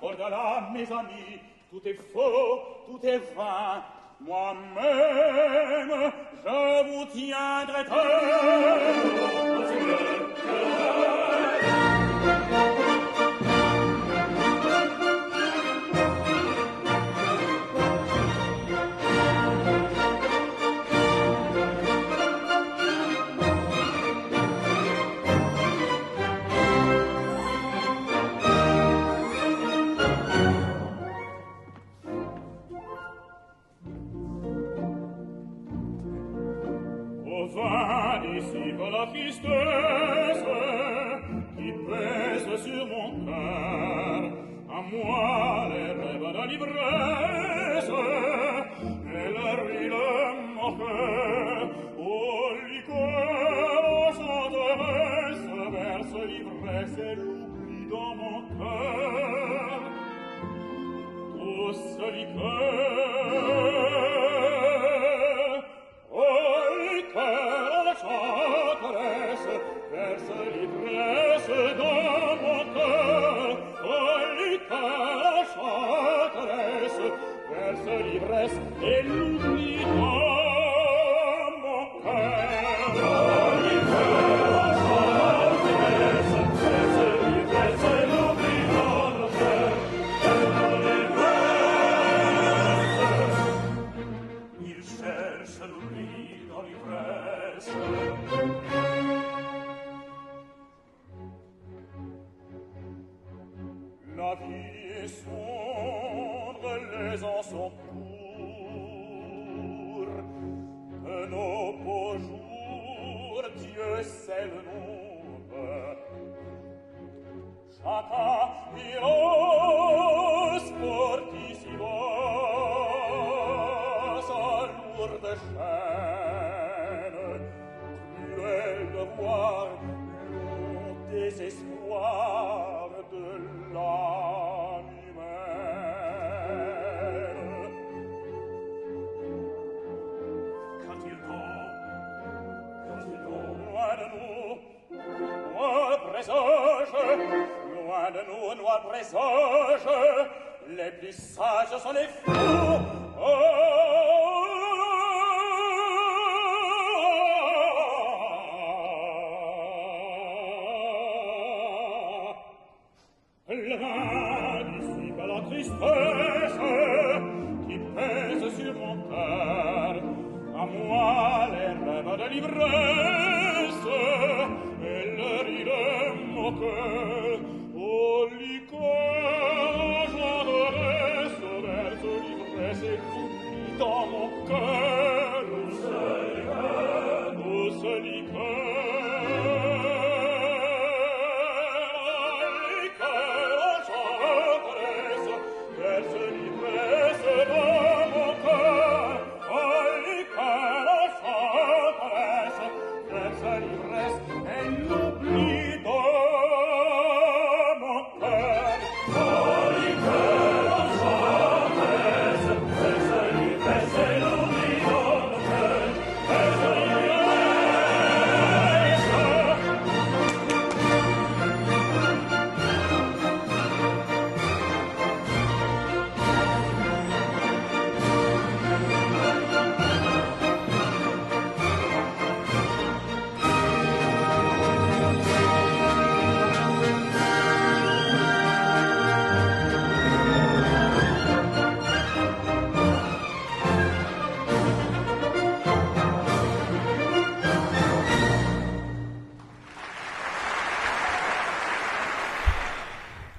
Voilà, mes amis, tout est faux, tout est vain. Moi-même, je vous tiendrai.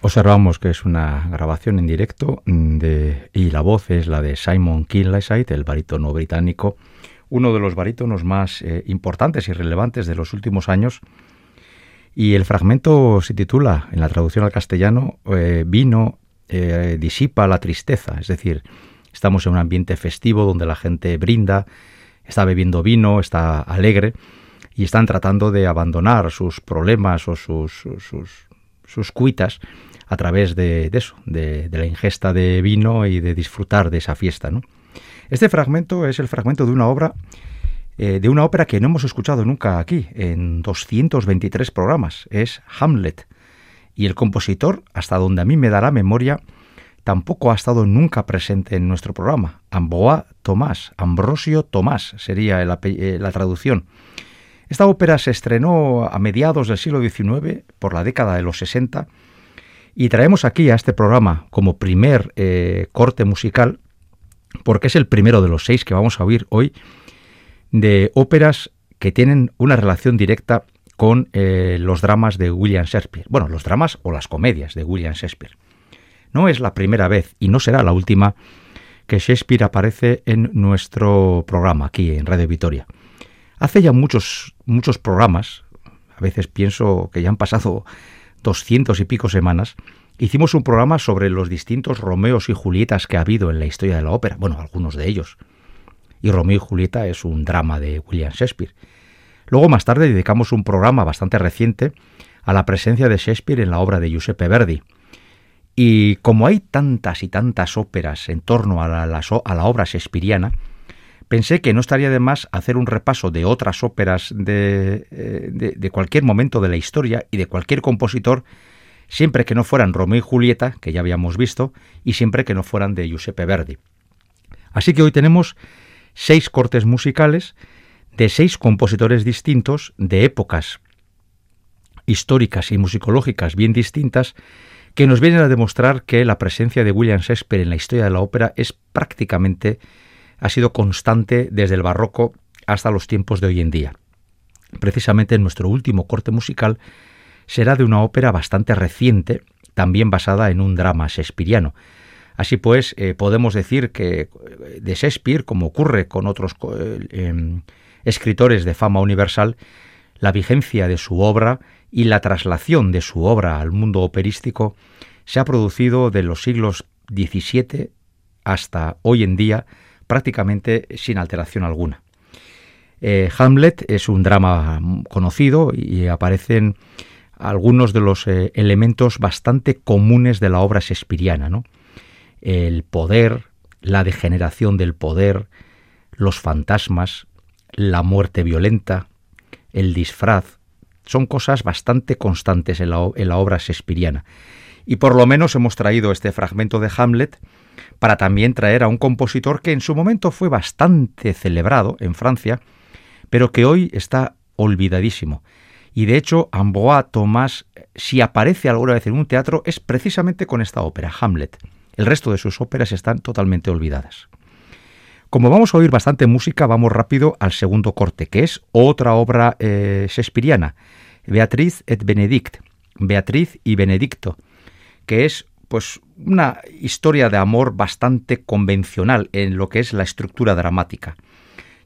Observamos que es una grabación en directo de, y la voz es la de Simon Kinlayside, el barítono británico, uno de los barítonos más eh, importantes y relevantes de los últimos años. Y el fragmento se titula, en la traducción al castellano, eh, Vino eh, disipa la tristeza, es decir, estamos en un ambiente festivo donde la gente brinda, está bebiendo vino, está alegre y están tratando de abandonar sus problemas o sus, sus, sus cuitas a través de, eso, de, la ingesta de vino y de disfrutar de esa fiesta. ¿no? Este fragmento es el fragmento de una obra eh, de una ópera que no hemos escuchado nunca aquí, en 223 programas. Es Hamlet. Y el compositor, hasta donde a mí me dará memoria, tampoco ha estado nunca presente en nuestro programa. Amboa Tomás, Ambrosio Tomás sería eh, la traducción. Esta ópera se estrenó a mediados del siglo XIX, por la década de los 60, y traemos aquí a este programa como primer eh, corte musical, porque es el primero de los seis que vamos a oír hoy, de óperas que tienen una relación directa con eh, los dramas de William Shakespeare. Bueno, los dramas o las comedias de William Shakespeare. No es la primera vez y no será la última que Shakespeare aparece en nuestro programa aquí en Radio Vitoria. Hace ya muchos, muchos programas, a veces pienso que ya han pasado doscientos y pico semanas, hicimos un programa sobre los distintos Romeos y Julietas que ha habido en la historia de la ópera, bueno, algunos de ellos. Y Romeo y Julieta es un drama de William Shakespeare. Luego más tarde dedicamos un programa bastante reciente a la presencia de Shakespeare en la obra de Giuseppe Verdi. Y como hay tantas y tantas óperas en torno a la, obra shakespeariana, pensé que no estaría de más hacer un repaso de otras óperas eh, de, de, cualquier momento de la historia y de cualquier compositor, siempre que no fueran Romeo y Julieta, que ya habíamos visto, y siempre que no fueran de Giuseppe Verdi. Así que hoy tenemos seis cortes musicales de seis compositores distintos, de épocas históricas y musicológicas bien distintas, que nos vienen a demostrar que la presencia de William Shakespeare en la historia de la ópera es prácticamente ha sido constante desde el barroco hasta los tiempos de hoy en día. Precisamente nuestro último corte musical será de una ópera bastante reciente, también basada en un drama shakespeariano. Así pues, eh, podemos decir que eh, de Shakespeare, como ocurre con otros eh, em, escritores de fama universal, la vigencia de su obra y la traslación de su obra al mundo operístico se ha producido de los siglos XVII hasta hoy en día prácticamente sin alteración alguna. Eh, Hamlet es un drama conocido y aparecen algunos de los eh, elementos bastante comunes de la obra shakespeariana, ¿no? El poder, la degeneración del poder, los fantasmas, la muerte violenta, el disfraz, son cosas bastante constantes en la, en la obra shakespeariana. Y por lo menos hemos traído este fragmento de Hamlet para también traer a un compositor que en su momento fue bastante celebrado en Francia, pero que hoy está olvidadísimo. Y de hecho, Amboa Tomás, si aparece alguna vez en un teatro, es precisamente con esta ópera, Hamlet. El resto de sus óperas están totalmente olvidadas. Como vamos a oír bastante música, vamos rápido al segundo corte, que es otra obra eh, shakespeariana, Beatriz et Benedict, Beatriz y Benedicto, que es pues una historia de amor bastante convencional en lo que es la estructura dramática.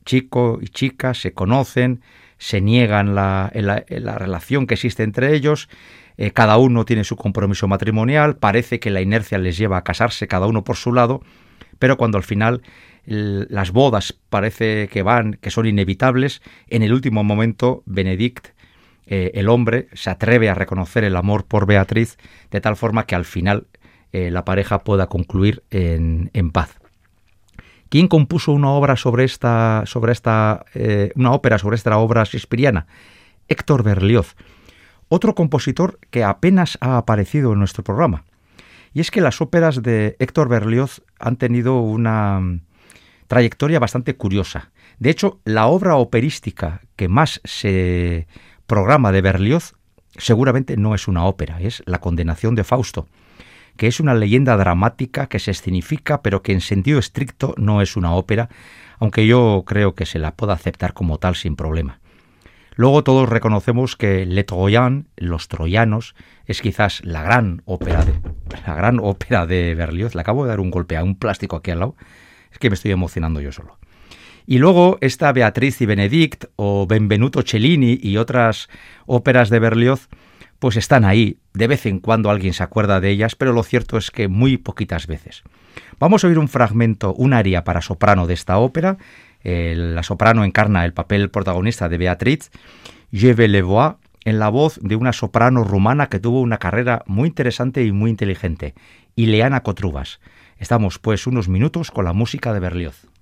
Chico y chica se conocen, se niegan la, la, relación que existe entre ellos, eh, cada uno tiene su compromiso matrimonial, parece que la inercia les lleva a casarse cada uno por su lado, pero cuando al final las bodas parece que van, que son inevitables, en el último momento Benedict, eh, el hombre, se atreve a reconocer el amor por Beatriz de tal forma que al final eh, la pareja pueda concluir en, paz. ¿Quién compuso una obra sobre esta, sobre esta, eh, una ópera sobre esta obra shakespeariana? Héctor Berlioz, otro compositor que apenas ha aparecido en nuestro programa. Y es que las óperas de Héctor Berlioz han tenido una trayectoria bastante curiosa. De hecho, la obra operística que más se programa de Berlioz seguramente no es una ópera, es La condenación de Fausto, que es una leyenda dramática que se escenifica, pero que en sentido estricto no es una ópera, aunque yo creo que se la pueda aceptar como tal sin problema. Luego todos reconocemos que Le Troyan, Los Troyanos, es quizás la gran ópera de, la gran ópera de Berlioz. Le acabo de dar un golpe a un plástico aquí al lado. Es que me estoy emocionando yo solo. Y luego esta Beatriz y Benedict o Benvenuto Cellini y otras óperas de Berlioz pues están ahí. De vez en cuando alguien se acuerda de ellas, pero lo cierto es que muy poquitas veces. Vamos a oír un fragmento, un aria para soprano de esta ópera. la soprano encarna el papel protagonista de Beatriz, Je vais le voir, en la voz de una soprano rumana que tuvo una carrera muy interesante y muy inteligente, Ileana Cotrubas. Estamos pues unos minutos con la música de Berlioz.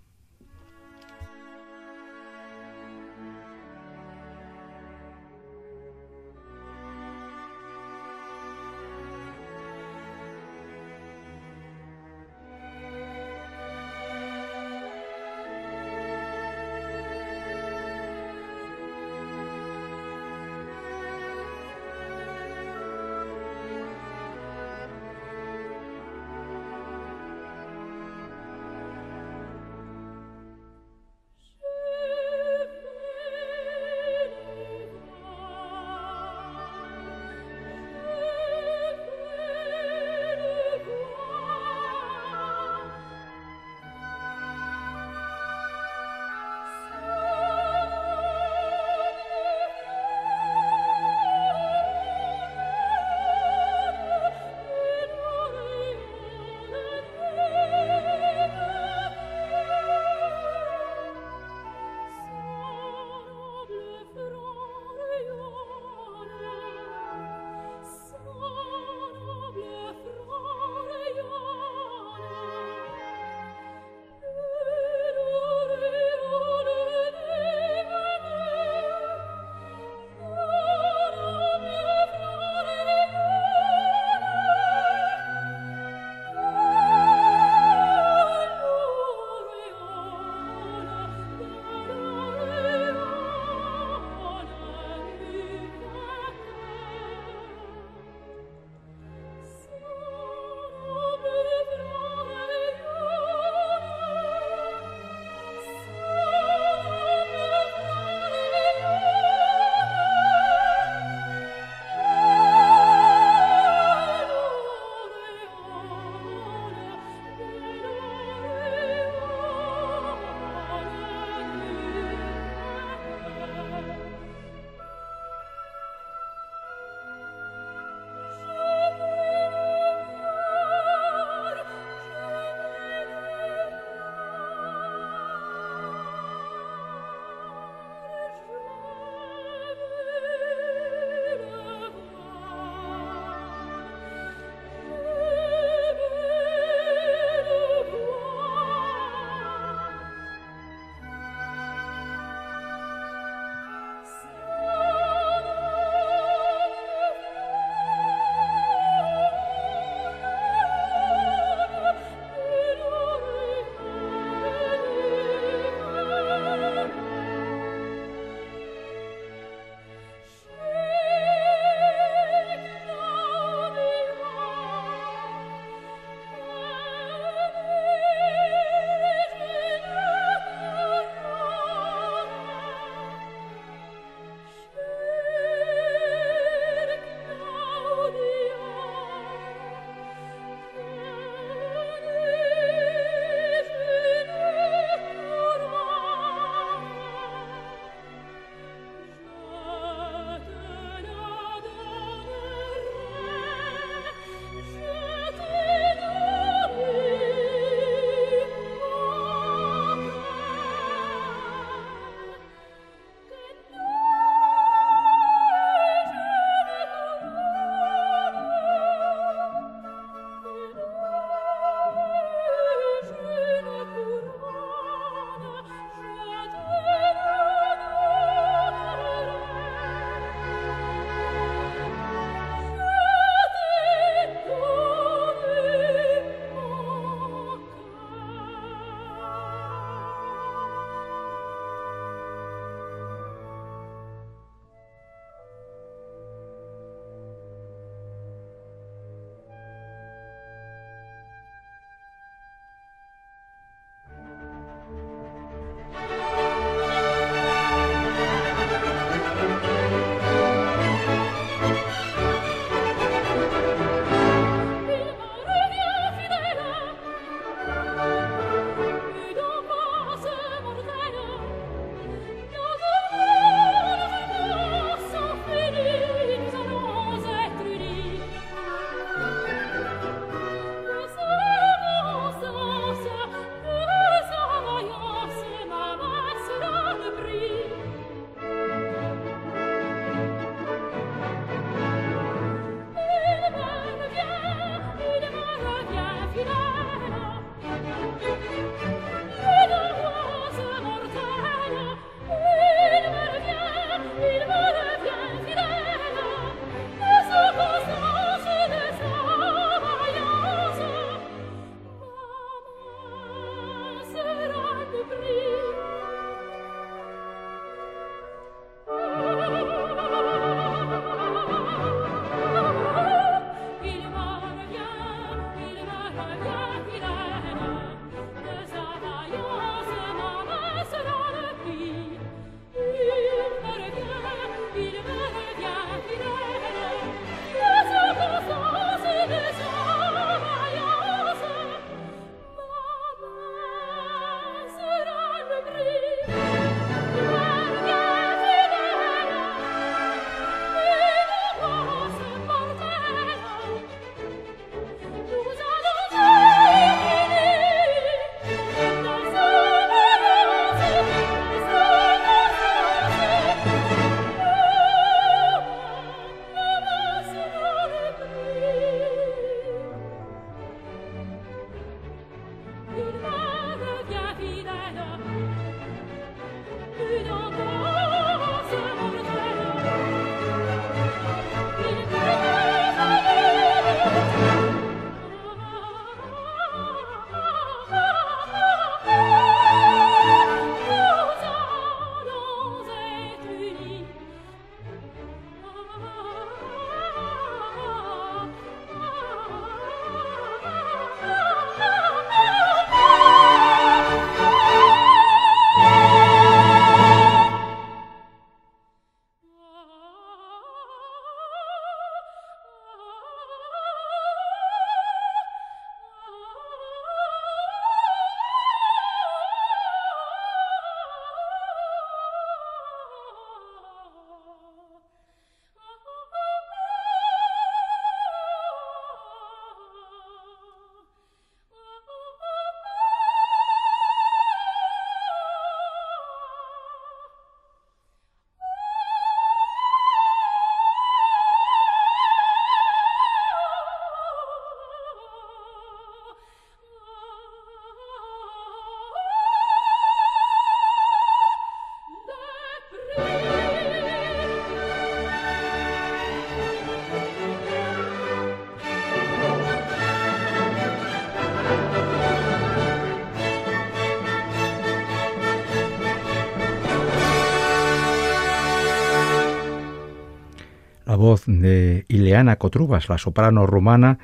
Voz de Ileana Cotrubas, la soprano rumana,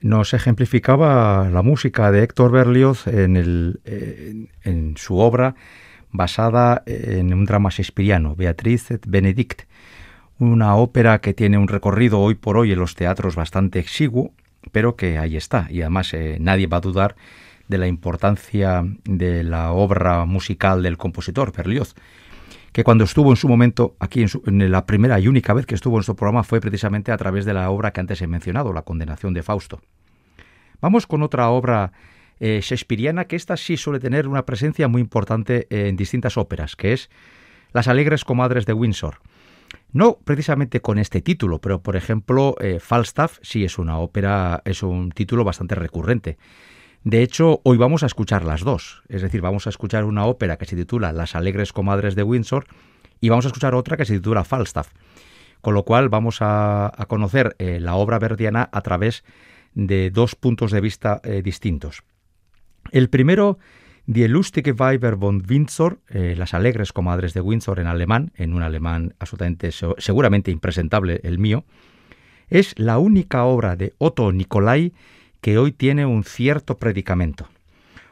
nos ejemplificaba la música de Héctor Berlioz en, el, en su obra basada en un drama shakespeariano, Beatriz et Benedict, una ópera que tiene un recorrido hoy por hoy en los teatros bastante exiguo, pero que ahí está. Y además eh, nadie va a dudar de la importancia de la obra musical del compositor, Berlioz, que cuando estuvo en su momento aquí, en, la primera y única vez que estuvo en nuestro programa fue precisamente a través de la obra que antes he mencionado, La condenación de Fausto. Vamos con otra obra eh, shakespeariana que esta sí suele tener una presencia muy importante en distintas óperas, que es Las alegres comadres de Windsor. No precisamente con este título, pero por ejemplo, eh, Falstaff sí es una ópera, es un título bastante recurrente. De hecho, hoy vamos a escuchar las dos. Es decir, vamos a escuchar una ópera que se titula Las alegres comadres de Windsor y vamos a escuchar otra que se titula Falstaff. Con lo cual vamos a, conocer eh, la obra verdiana a través de dos puntos de vista eh, distintos. El primero Die lustige Weiber von Windsor, eh, las alegres comadres de Windsor en alemán, en un alemán absolutamente seguramente impresentable el mío, es la única obra de Otto Nicolai que hoy tiene un cierto predicamento.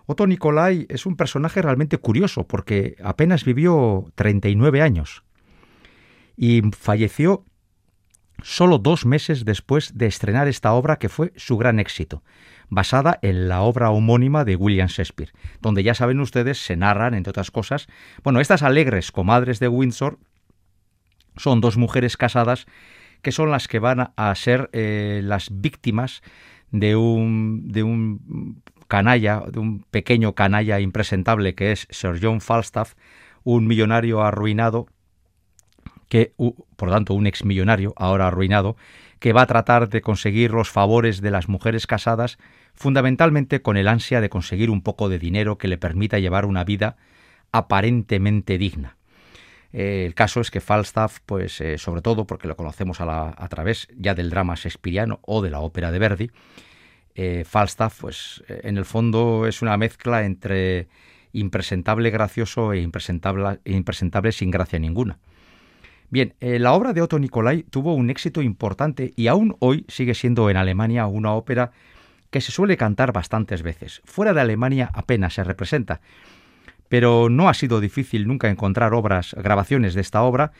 Otto Nicolai es un personaje realmente curioso porque apenas vivió 39 años y falleció solo dos meses después de estrenar esta obra que fue su gran éxito basada en la obra homónima de William Shakespeare, donde ya saben ustedes se narran, entre otras cosas, bueno, estas alegres comadres de Windsor son dos mujeres casadas que son las que van a ser eh, las víctimas de un, de un canalla, de un pequeño canalla impresentable que es Sir John Falstaff, un millonario arruinado, que, por tanto, un exmillonario ahora arruinado, que va a tratar de conseguir los favores de las mujeres casadas fundamentalmente con el ansia de conseguir un poco de dinero que le permita llevar una vida aparentemente digna. Eh, el caso es que Falstaff, pues eh, sobre todo porque lo conocemos a, través ya del drama shakespeariano o de la ópera de Verdi, eh, Falstaff, pues en el fondo es una mezcla entre impresentable gracioso e impresentable, impresentable sin gracia ninguna. Bien, la obra de Otto Nicolai tuvo un éxito importante y aún hoy sigue siendo en Alemania una ópera que se suele cantar bastantes veces. Fuera de Alemania apenas se representa, pero no ha sido difícil nunca encontrar obras, grabaciones de esta obra,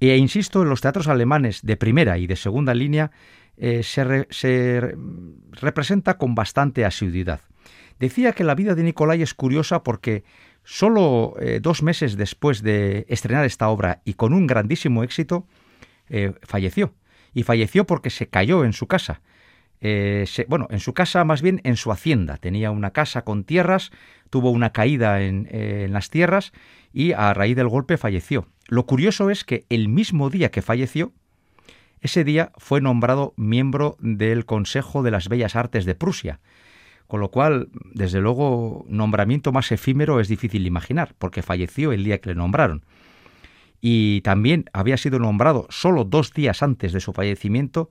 e insisto, en los teatros alemanes de primera y de segunda línea eh, se, representa con bastante asiduidad. Decía que la vida de Nicolai es curiosa porque solo eh, dos meses después de estrenar esta obra y con un grandísimo éxito, eh, falleció. Y falleció porque se cayó en su casa. Eh, bueno, en su casa, más bien en su hacienda. Tenía una casa con tierras, tuvo una caída en, eh, en las tierras y a raíz del golpe falleció. Lo curioso es que el mismo día que falleció, ese día fue nombrado miembro del Consejo de las Bellas Artes de Prusia, con lo cual, desde luego, nombramiento más efímero es difícil imaginar, porque falleció el día que le nombraron. Y también había sido nombrado solo dos días antes de su fallecimiento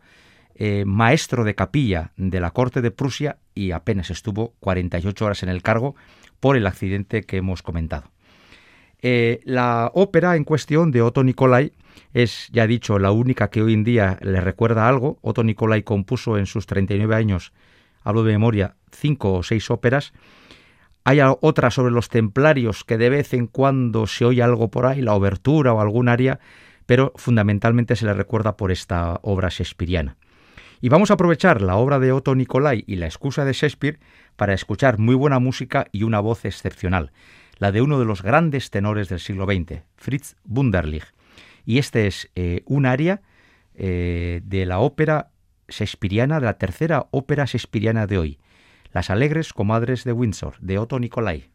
eh, maestro de capilla de la corte de Prusia y apenas estuvo 48 horas en el cargo por el accidente que hemos comentado. Eh, la ópera en cuestión de Otto Nicolai es, ya dicho, la única que hoy en día le recuerda algo. Otto Nicolai compuso en sus 39 años, hablo de memoria, cinco o seis óperas. Hay otra sobre los templarios que de vez en cuando se oye algo por ahí, la obertura o algún área, pero fundamentalmente se le recuerda por esta obra shakespeariana. Y vamos a aprovechar la obra de Otto Nicolai y la excusa de Shakespeare para escuchar muy buena música y una voz excepcional, la de uno de los grandes tenores del siglo XX, Fritz Wunderlich. Y este es eh, un aria eh, de la ópera shakespeariana, de la tercera ópera shakespeariana de hoy, Las alegres comadres de Windsor, de Otto Nicolai.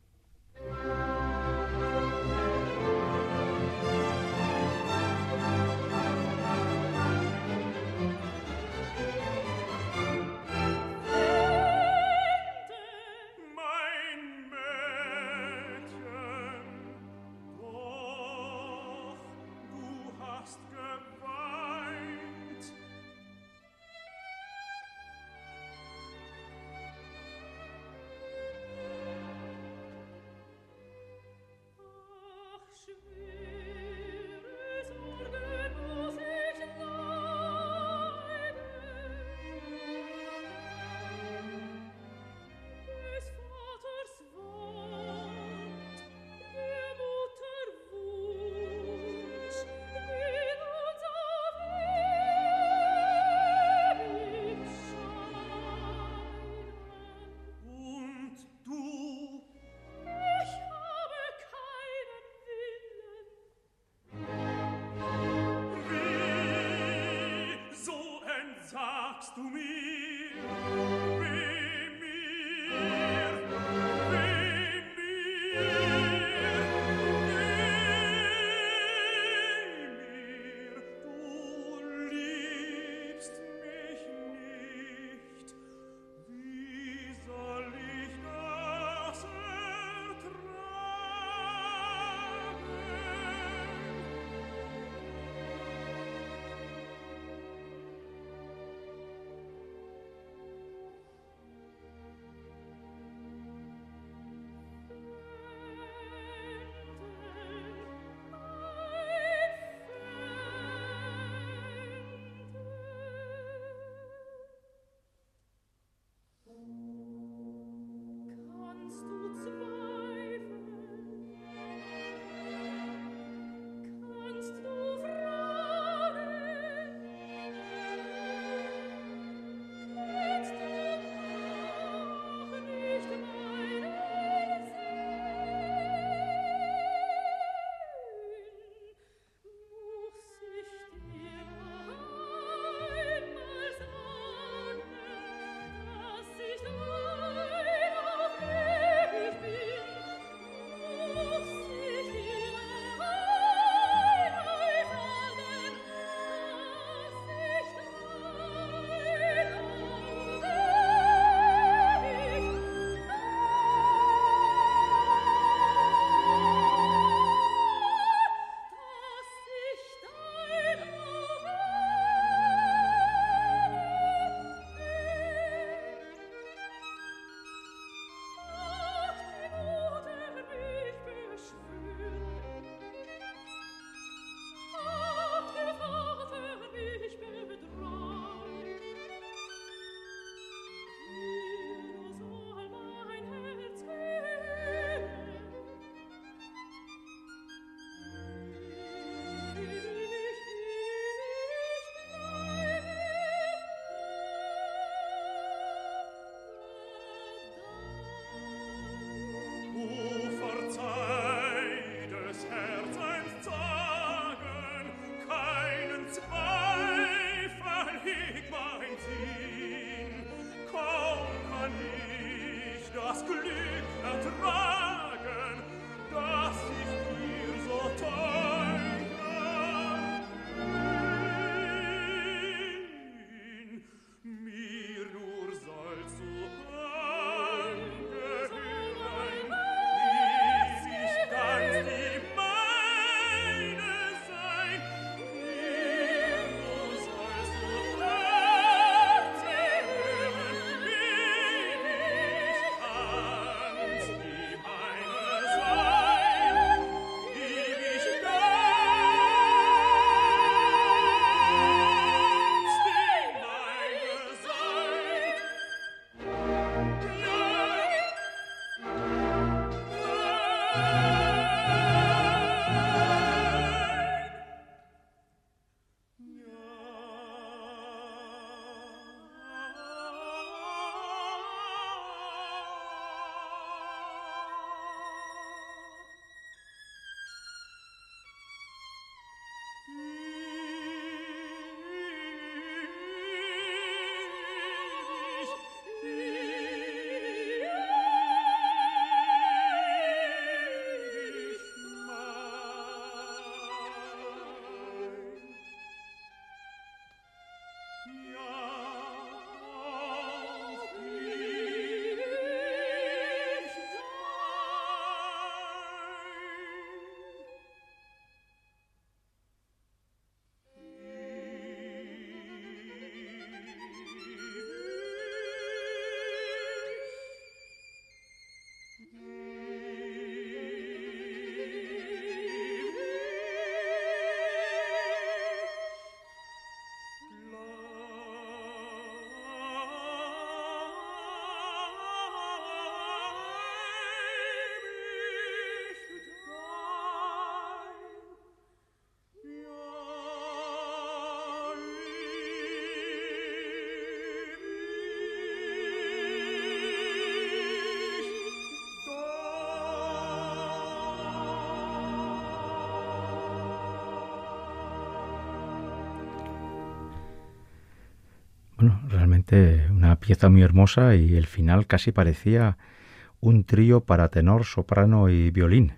to me. Realmente una pieza muy hermosa y el final casi parecía un trío para tenor, soprano y violín.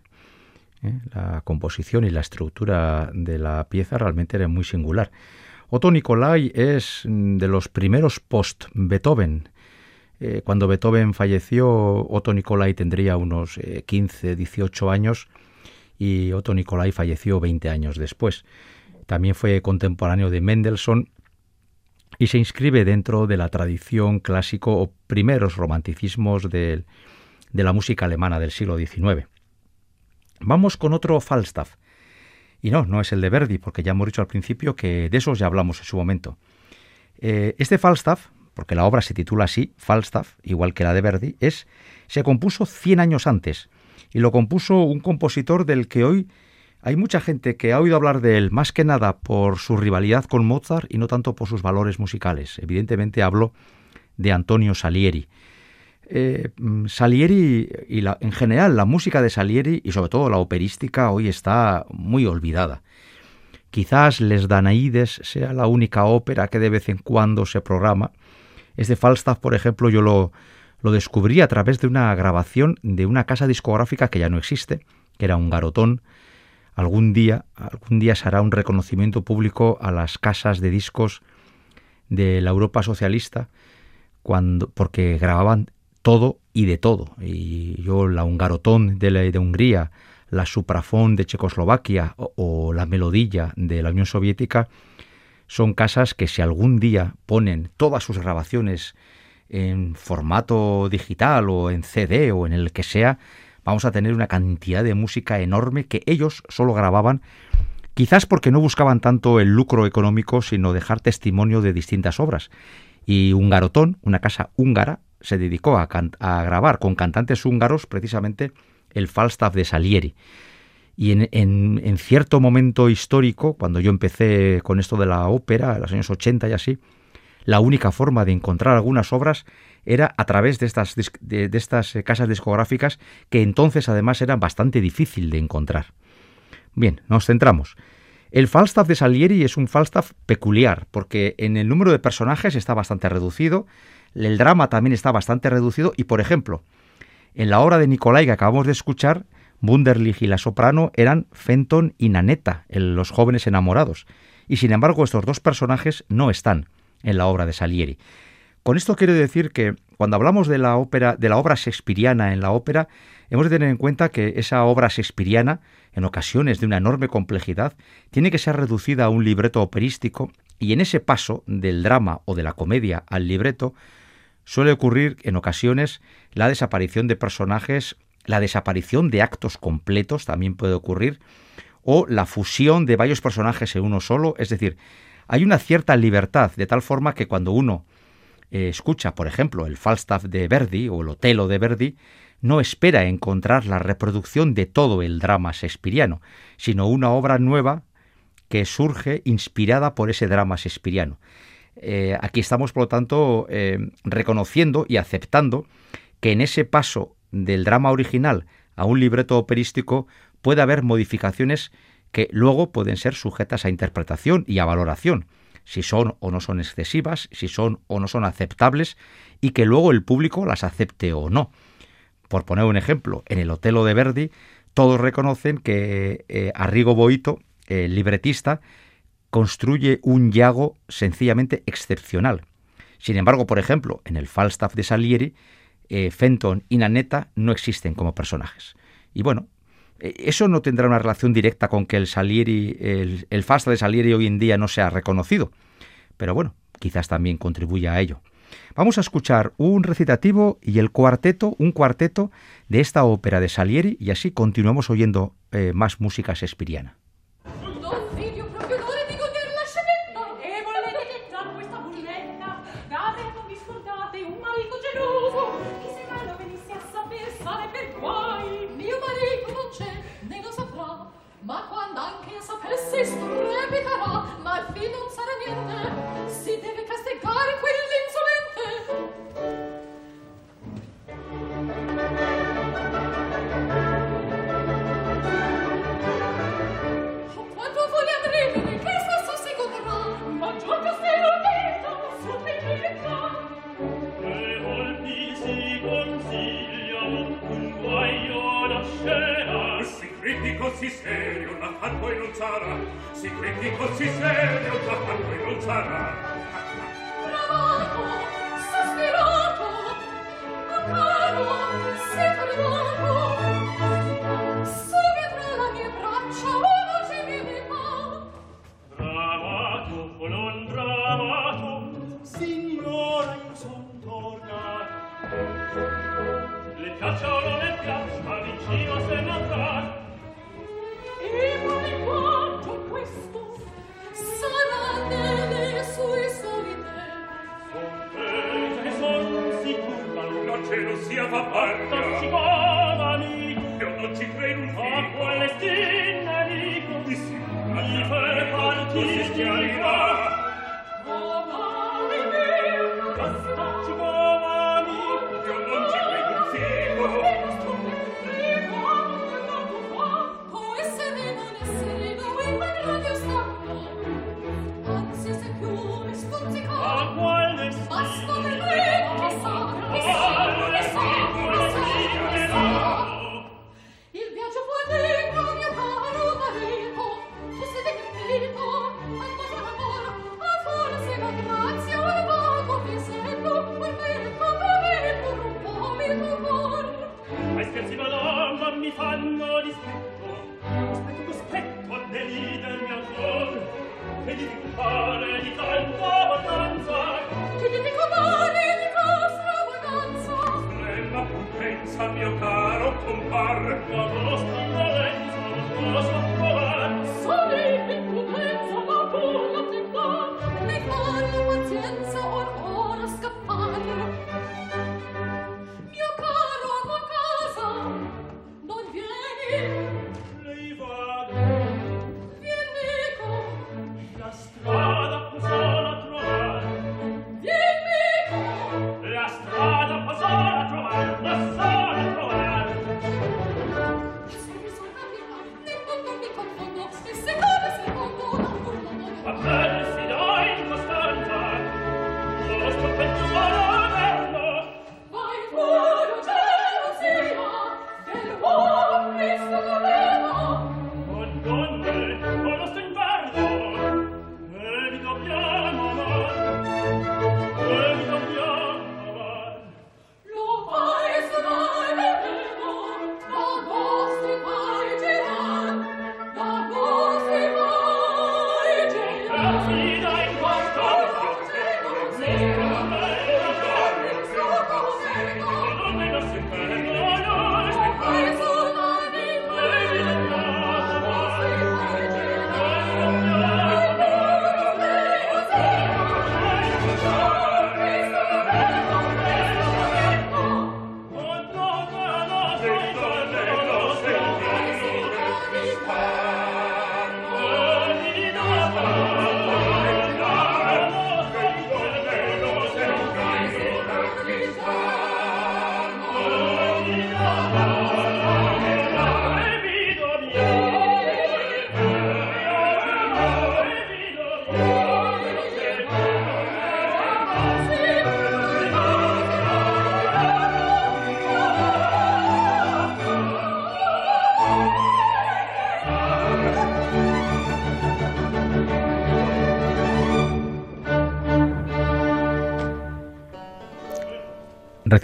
¿eh? La composición y la estructura de la pieza realmente era muy singular. Otto Nicolai es de los primeros post-Beethoven. Eh, cuando Beethoven falleció, Otto Nicolai tendría unos 15, eh, 18 años y Otto Nicolai falleció 20 años después. También fue contemporáneo de Mendelssohn y se inscribe dentro de la tradición clásico o primeros romanticismos de, de la música alemana del siglo XIX. Vamos con otro Falstaff. Y no, no es el de Verdi, porque ya hemos dicho al principio que de esos ya hablamos en su momento. Eh, este Falstaff, porque la obra se titula así, Falstaff, igual que la de Verdi, es, se compuso 100 años antes, y lo compuso un compositor del que hoy hay mucha gente que ha oído hablar de él más que nada por su rivalidad con Mozart y no tanto por sus valores musicales. Evidentemente hablo de Antonio Salieri. Eh, mm, Salieri y la, en general la música de Salieri y sobre todo la operística hoy está muy olvidada. Quizás Les Danaides sea la única ópera que de vez en cuando se programa. Este Falstaff, por ejemplo, yo lo, lo descubrí a través de una grabación de una casa discográfica que ya no existe, que era un garotón. Algún día, algún día se hará un reconocimiento público a las casas de discos de la Europa socialista cuando porque grababan todo y de todo. Y yo la Ungarotón de, Hungría, la Suprafón de Checoslovaquia o, la Melodilla de la Unión Soviética son casas que si algún día ponen todas sus grabaciones en formato digital o en CD o en el que sea, vamos a tener una cantidad de música enorme que ellos solo grababan, quizás porque no buscaban tanto el lucro económico, sino dejar testimonio de distintas obras. Y Ungarotón, una casa húngara, se dedicó a, grabar con cantantes húngaros precisamente el Falstaff de Salieri. Y en, cierto momento histórico, cuando yo empecé con esto de la ópera, en los años 80 y así, la única forma de encontrar algunas obras era a través de estas, de, estas eh, casas discográficas que entonces además eran bastante difícil de encontrar. Bien, nos centramos. El Falstaff de Salieri es un Falstaff peculiar, porque en el número de personajes está bastante reducido, el drama también está bastante reducido y, por ejemplo, en la obra de Nicolai que acabamos de escuchar, Wunderlich y la soprano eran Fenton y Nanetta, los jóvenes enamorados, y sin embargo estos dos personajes no están en la obra de Salieri. Con esto quiero decir que cuando hablamos de la ópera, de la obra shakespeariana en la ópera, hemos de tener en cuenta que esa obra shakespeariana, en ocasiones de una enorme complejidad, tiene que ser reducida a un libreto operístico y en ese paso del drama o de la comedia al libreto Suele ocurrir en ocasiones la desaparición de personajes, la desaparición de actos completos también puede ocurrir, o la fusión de varios personajes en uno solo, es decir, hay una cierta libertad, de tal forma que cuando uno eh, escucha, por ejemplo, el Falstaff de Verdi o el Otelo de Verdi, no espera encontrar la reproducción de todo el drama shakespeariano, sino una obra nueva que surge inspirada por ese drama shakespeariano. Eh, aquí estamos, por lo tanto, eh, reconociendo y aceptando que en ese paso del drama original a un libreto operístico puede haber modificaciones que luego pueden ser sujetas a interpretación y a valoración, si son o no son excesivas, si son o no son aceptables, y que luego el público las acepte o no. Por poner un ejemplo, en el Otelo de Verdi, todos reconocen que eh, Arrigo Boito, el libretista, construye un Yago sencillamente excepcional. Sin embargo, por ejemplo, en el Falstaff de Salieri, eh, Fenton y Nanetta no existen como personajes. Y bueno, eso no tendrá una relación directa con que el Salieri, el, el Falstaff de Salieri hoy en día no sea reconocido. Pero bueno, quizás también contribuya a ello. Vamos a escuchar un recitativo y el cuarteto, un cuarteto de esta ópera de Salieri y así continuamos oyendo eh, más música shakespeariana.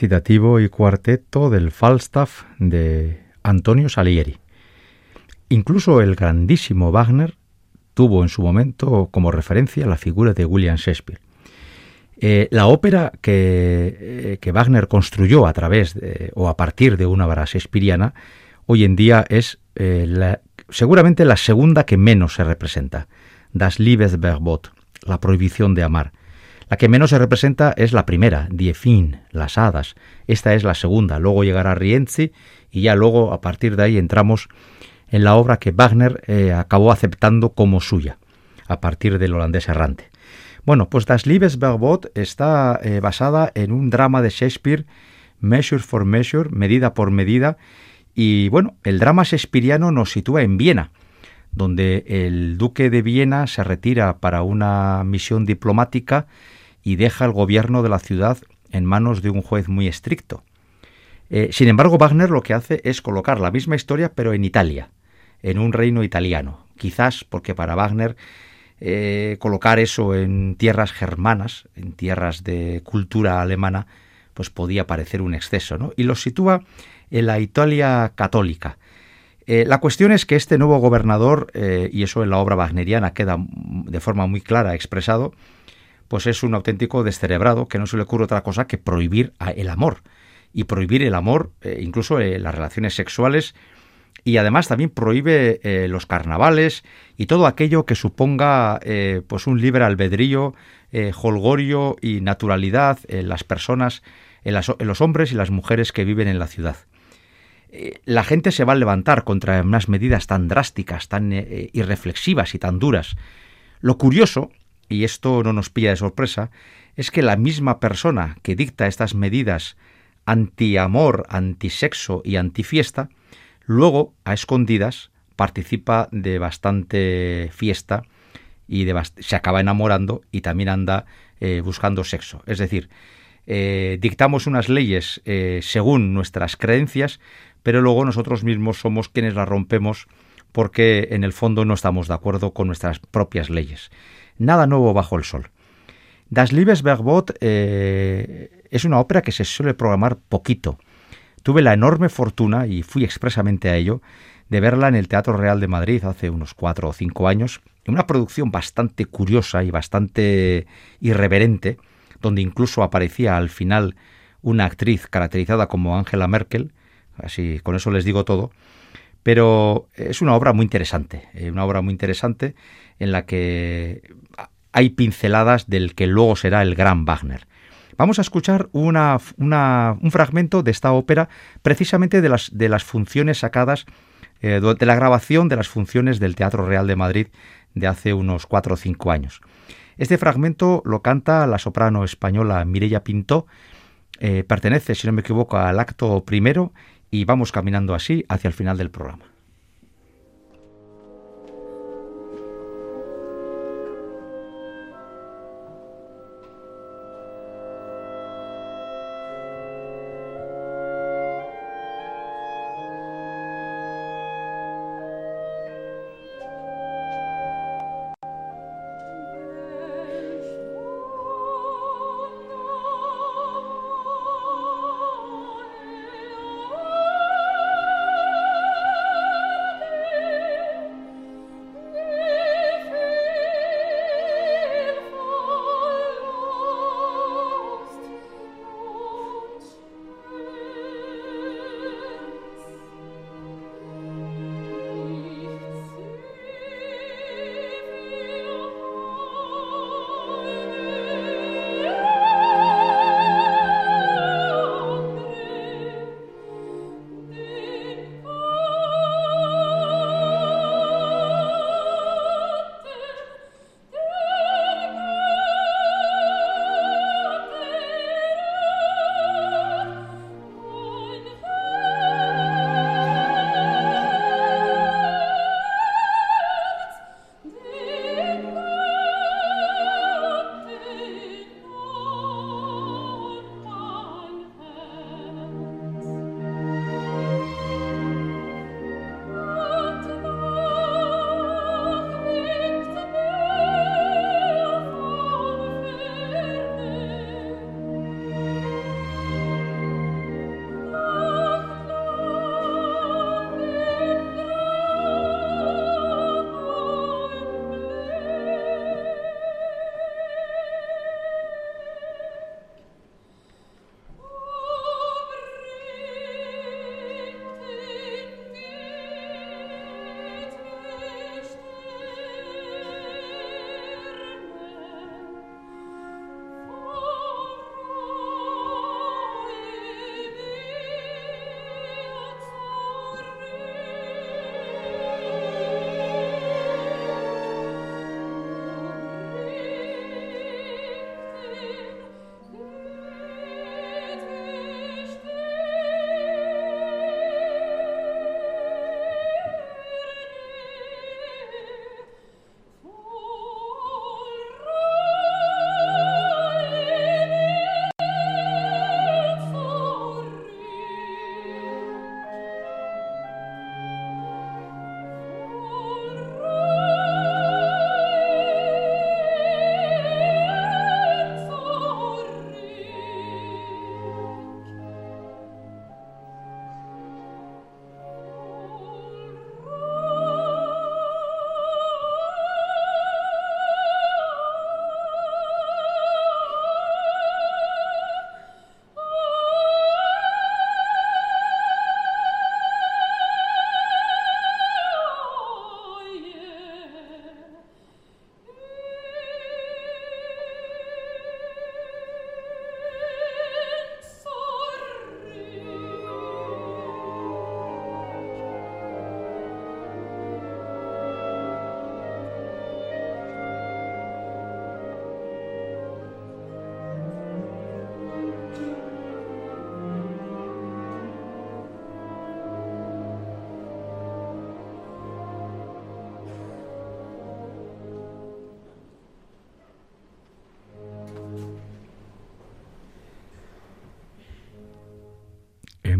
y cuarteto del Falstaff de Antonio Salieri. Incluso el grandísimo Wagner tuvo en su momento como referencia la figura de William Shakespeare. Eh, la ópera que, eh, que, Wagner construyó a través de, o a partir de una obra shakespeariana hoy en día es eh, seguramente la segunda que menos se representa, Das Liebesverbot, la prohibición de amar, la que menos se representa es la primera, Diefin, las hadas. Esta es la segunda. Luego llegará Rienzi y ya luego, a partir de ahí, entramos en la obra que Wagner eh, acabó aceptando como suya, a partir del holandés errante. Bueno, pues Das Liebesverbot está eh, basada en un drama de Shakespeare, Measure for Measure, medida por medida, y bueno, el drama shakespeariano nos sitúa en Viena, donde el duque de Viena se retira para una misión diplomática y deja el gobierno de la ciudad en manos de un juez muy estricto. Eh, sin embargo, Wagner lo que hace es colocar la misma historia pero en Italia, en un reino italiano. Quizás porque para Wagner eh, colocar eso en tierras germanas, en tierras de cultura alemana, pues podía parecer un exceso, ¿no? Y los sitúa en la Italia católica. Eh, la cuestión es que este nuevo gobernador, y eso en la obra wagneriana queda de forma muy clara expresado, pues es un auténtico descerebrado que no se le ocurre otra cosa que prohibir el amor. Y prohibir el amor, eh, incluso las relaciones sexuales, y además también prohíbe los carnavales y todo aquello que suponga pues un libre albedrío, holgorio y naturalidad en las personas, en los hombres y las mujeres que viven en la ciudad. Eh, la gente se va a levantar contra unas medidas tan drásticas, tan eh, eh, irreflexivas y tan duras. Lo curioso, y esto no nos pilla de sorpresa, es que la misma persona que dicta estas medidas anti-amor, anti-sexo y anti-fiesta, luego, a escondidas, participa de bastante fiesta y se acaba enamorando y también anda buscando sexo. Es decir, dictamos unas leyes según nuestras creencias, pero luego nosotros mismos somos quienes la rompemos porque en el fondo no estamos de acuerdo con nuestras propias leyes. Nada nuevo bajo el sol. Das Liebes Verbot eh, es una ópera que se suele programar poquito. Tuve la enorme fortuna, y fui expresamente a ello, de verla en el Teatro Real de Madrid hace unos cuatro o cinco años, en una producción bastante curiosa y bastante irreverente, donde incluso aparecía al final una actriz caracterizada como Angela Merkel, así con eso les digo todo. Pero es una obra muy interesante, eh, una obra muy interesante en la que hay pinceladas del que luego será el gran Wagner. Vamos a escuchar una, un fragmento de esta ópera precisamente de las, funciones sacadas, eh, de la grabación de las funciones del Teatro Real de Madrid de hace unos cuatro o cinco años. Este fragmento lo canta la soprano española Mireia Pintó, eh, pertenece, si no me equivoco, al acto primero y vamos caminando así hacia el final del programa.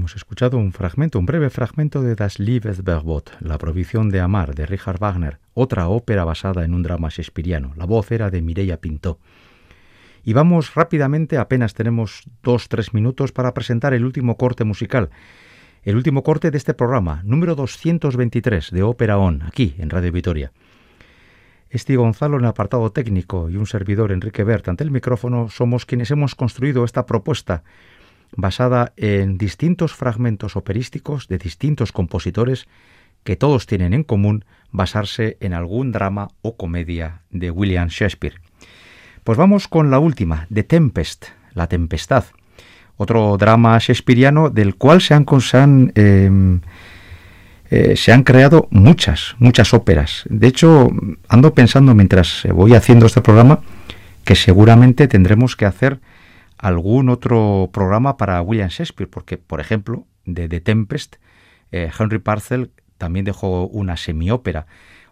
Hemos escuchado un fragmento, un breve fragmento de Das Liebesverbot, La provisión de amar, de Richard Wagner, otra ópera basada en un drama shakespeariano. La voz era de Mireia Pintó. Y vamos rápidamente, apenas tenemos dos, tres minutos para presentar el último corte musical. El último corte de este programa, número 223 de Ópera On, aquí en Radio Vitoria. Esti Gonzalo en el apartado técnico y un servidor Enrique Bert ante el micrófono somos quienes hemos construido esta propuesta basada en distintos fragmentos operísticos de distintos compositores que todos tienen en común basarse en algún drama o comedia de William Shakespeare. Pues vamos con la última, The Tempest, La Tempestad, otro drama shakespeariano del cual se han, em, eh, se han creado muchas, muchas óperas. De hecho, ando pensando mientras voy haciendo este programa que seguramente tendremos que hacer algún otro programa para William Shakespeare, porque, por ejemplo, de The Tempest, eh, Henry Parcel también dejó una semiópera.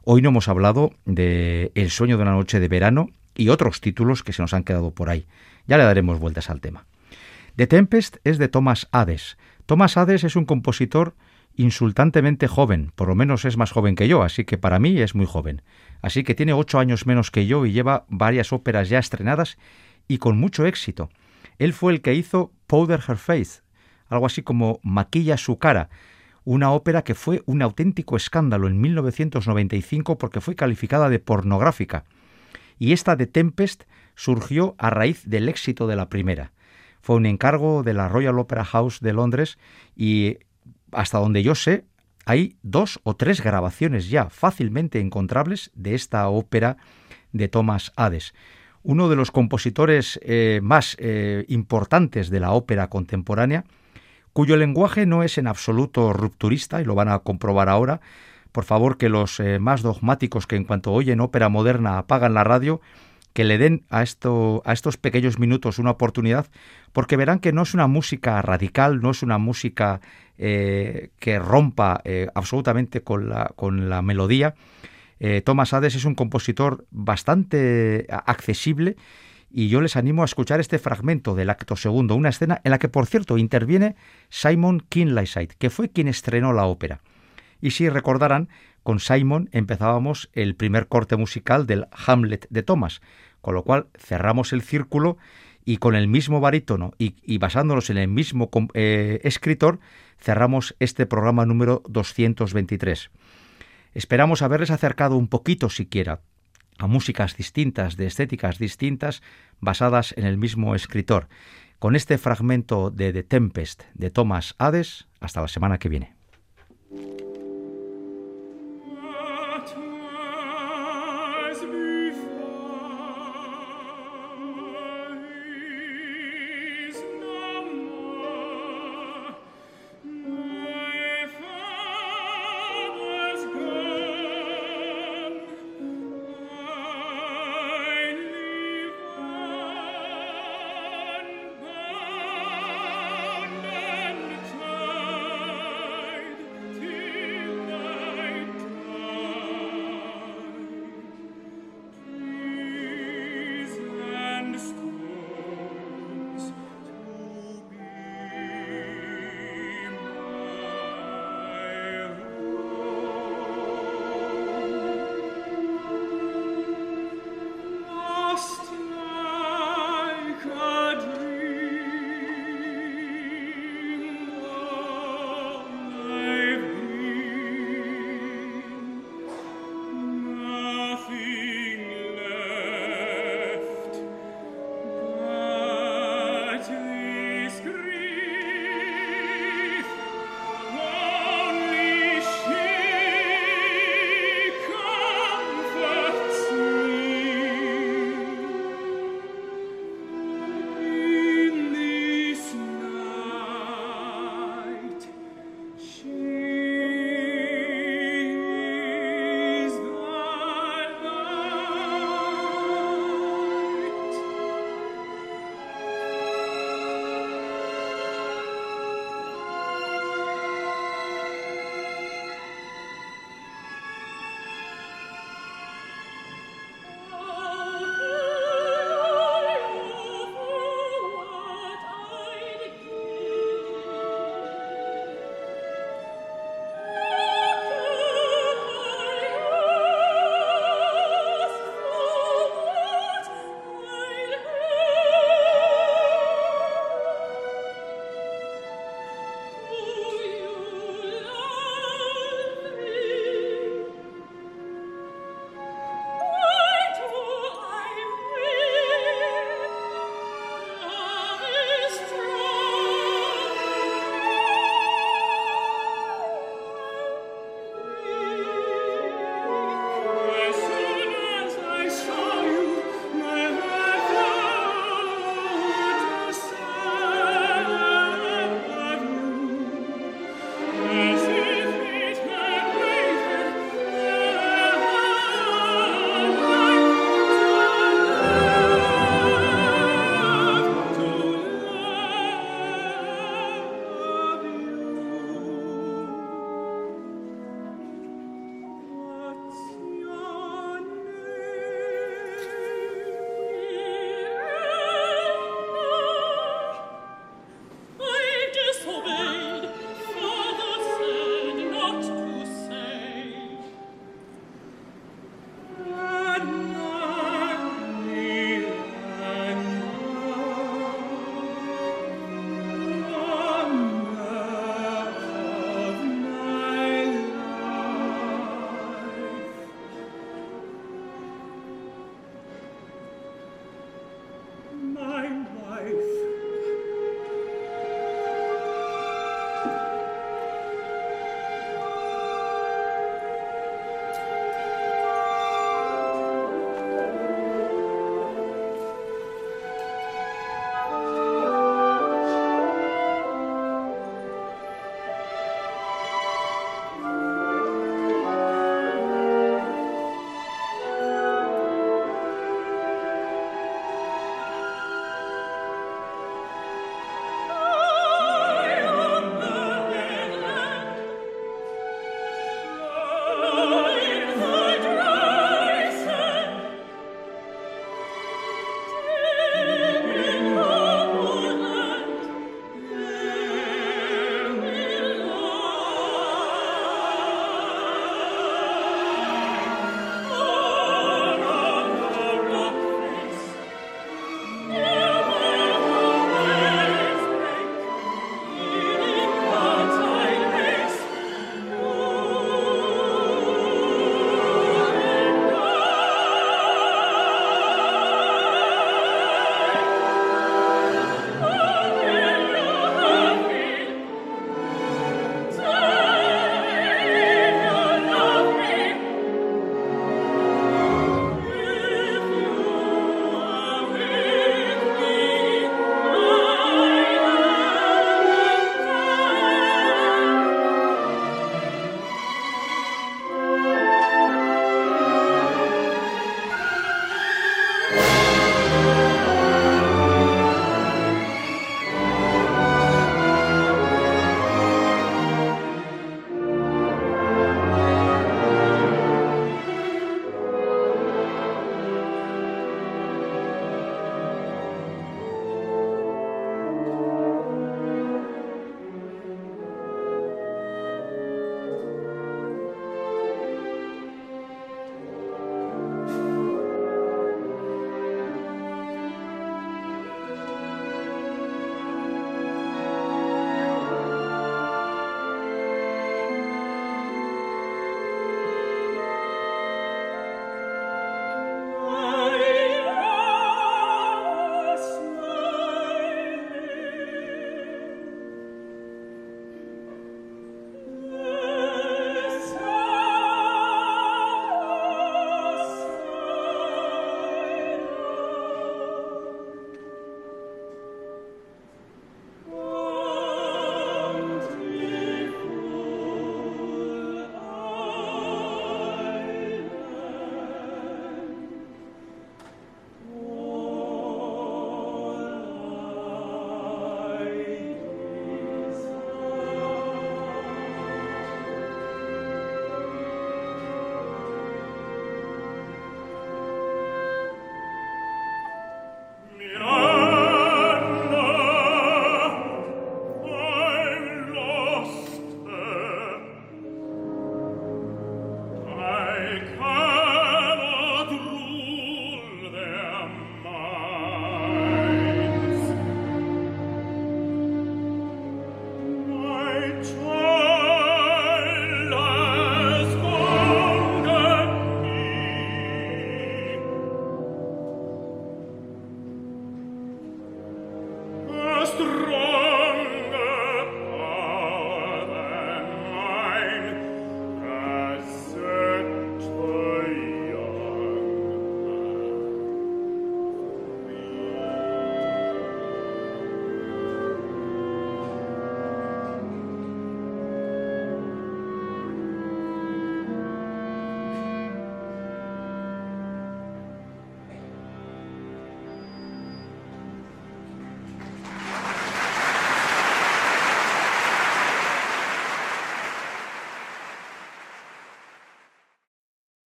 Hoy no hemos hablado de El sueño de una noche de verano y otros títulos que se nos han quedado por ahí. Ya le daremos vueltas al tema. The Tempest es de Thomas Hades. Thomas Hades es un compositor insultantemente joven, por lo menos es más joven que yo, así que para mí es muy joven. Así que tiene ocho años menos que yo y lleva varias óperas ya estrenadas y con mucho éxito. Él fue el que hizo Powder Her Face, algo así como Maquilla su cara, una ópera que fue un auténtico escándalo en 1995 porque fue calificada de pornográfica. Y esta de Tempest surgió a raíz del éxito de la primera. Fue un encargo de la Royal Opera House de Londres y hasta donde yo sé, hay dos o tres grabaciones ya fácilmente encontrables de esta ópera de Thomas Hades uno de los compositores eh, más eh, importantes de la ópera contemporánea, cuyo lenguaje no es en absoluto rupturista, y lo van a comprobar ahora. Por favor, que los eh, más dogmáticos que en cuanto oyen ópera moderna apagan la radio, que le den a, esto, a estos pequeños minutos una oportunidad, porque verán que no es una música radical, no es una música que rompa absolutamente con la melodía, eh, Thomas Hades es un compositor bastante accesible y yo les animo a escuchar este fragmento del acto segundo, una escena en la que, por cierto, interviene Simon Kinlayside, que fue quien estrenó la ópera. Y si recordarán, con Simon empezábamos el primer corte musical del Hamlet de Thomas, con lo cual cerramos el círculo y con el mismo barítono y, basándonos en el mismo eh, escritor, cerramos este programa número 223. Esperamos haberles acercado un poquito siquiera a músicas distintas, de estéticas distintas, basadas en el mismo escritor. Con este fragmento de The Tempest de Thomas Hades, hasta la semana que viene.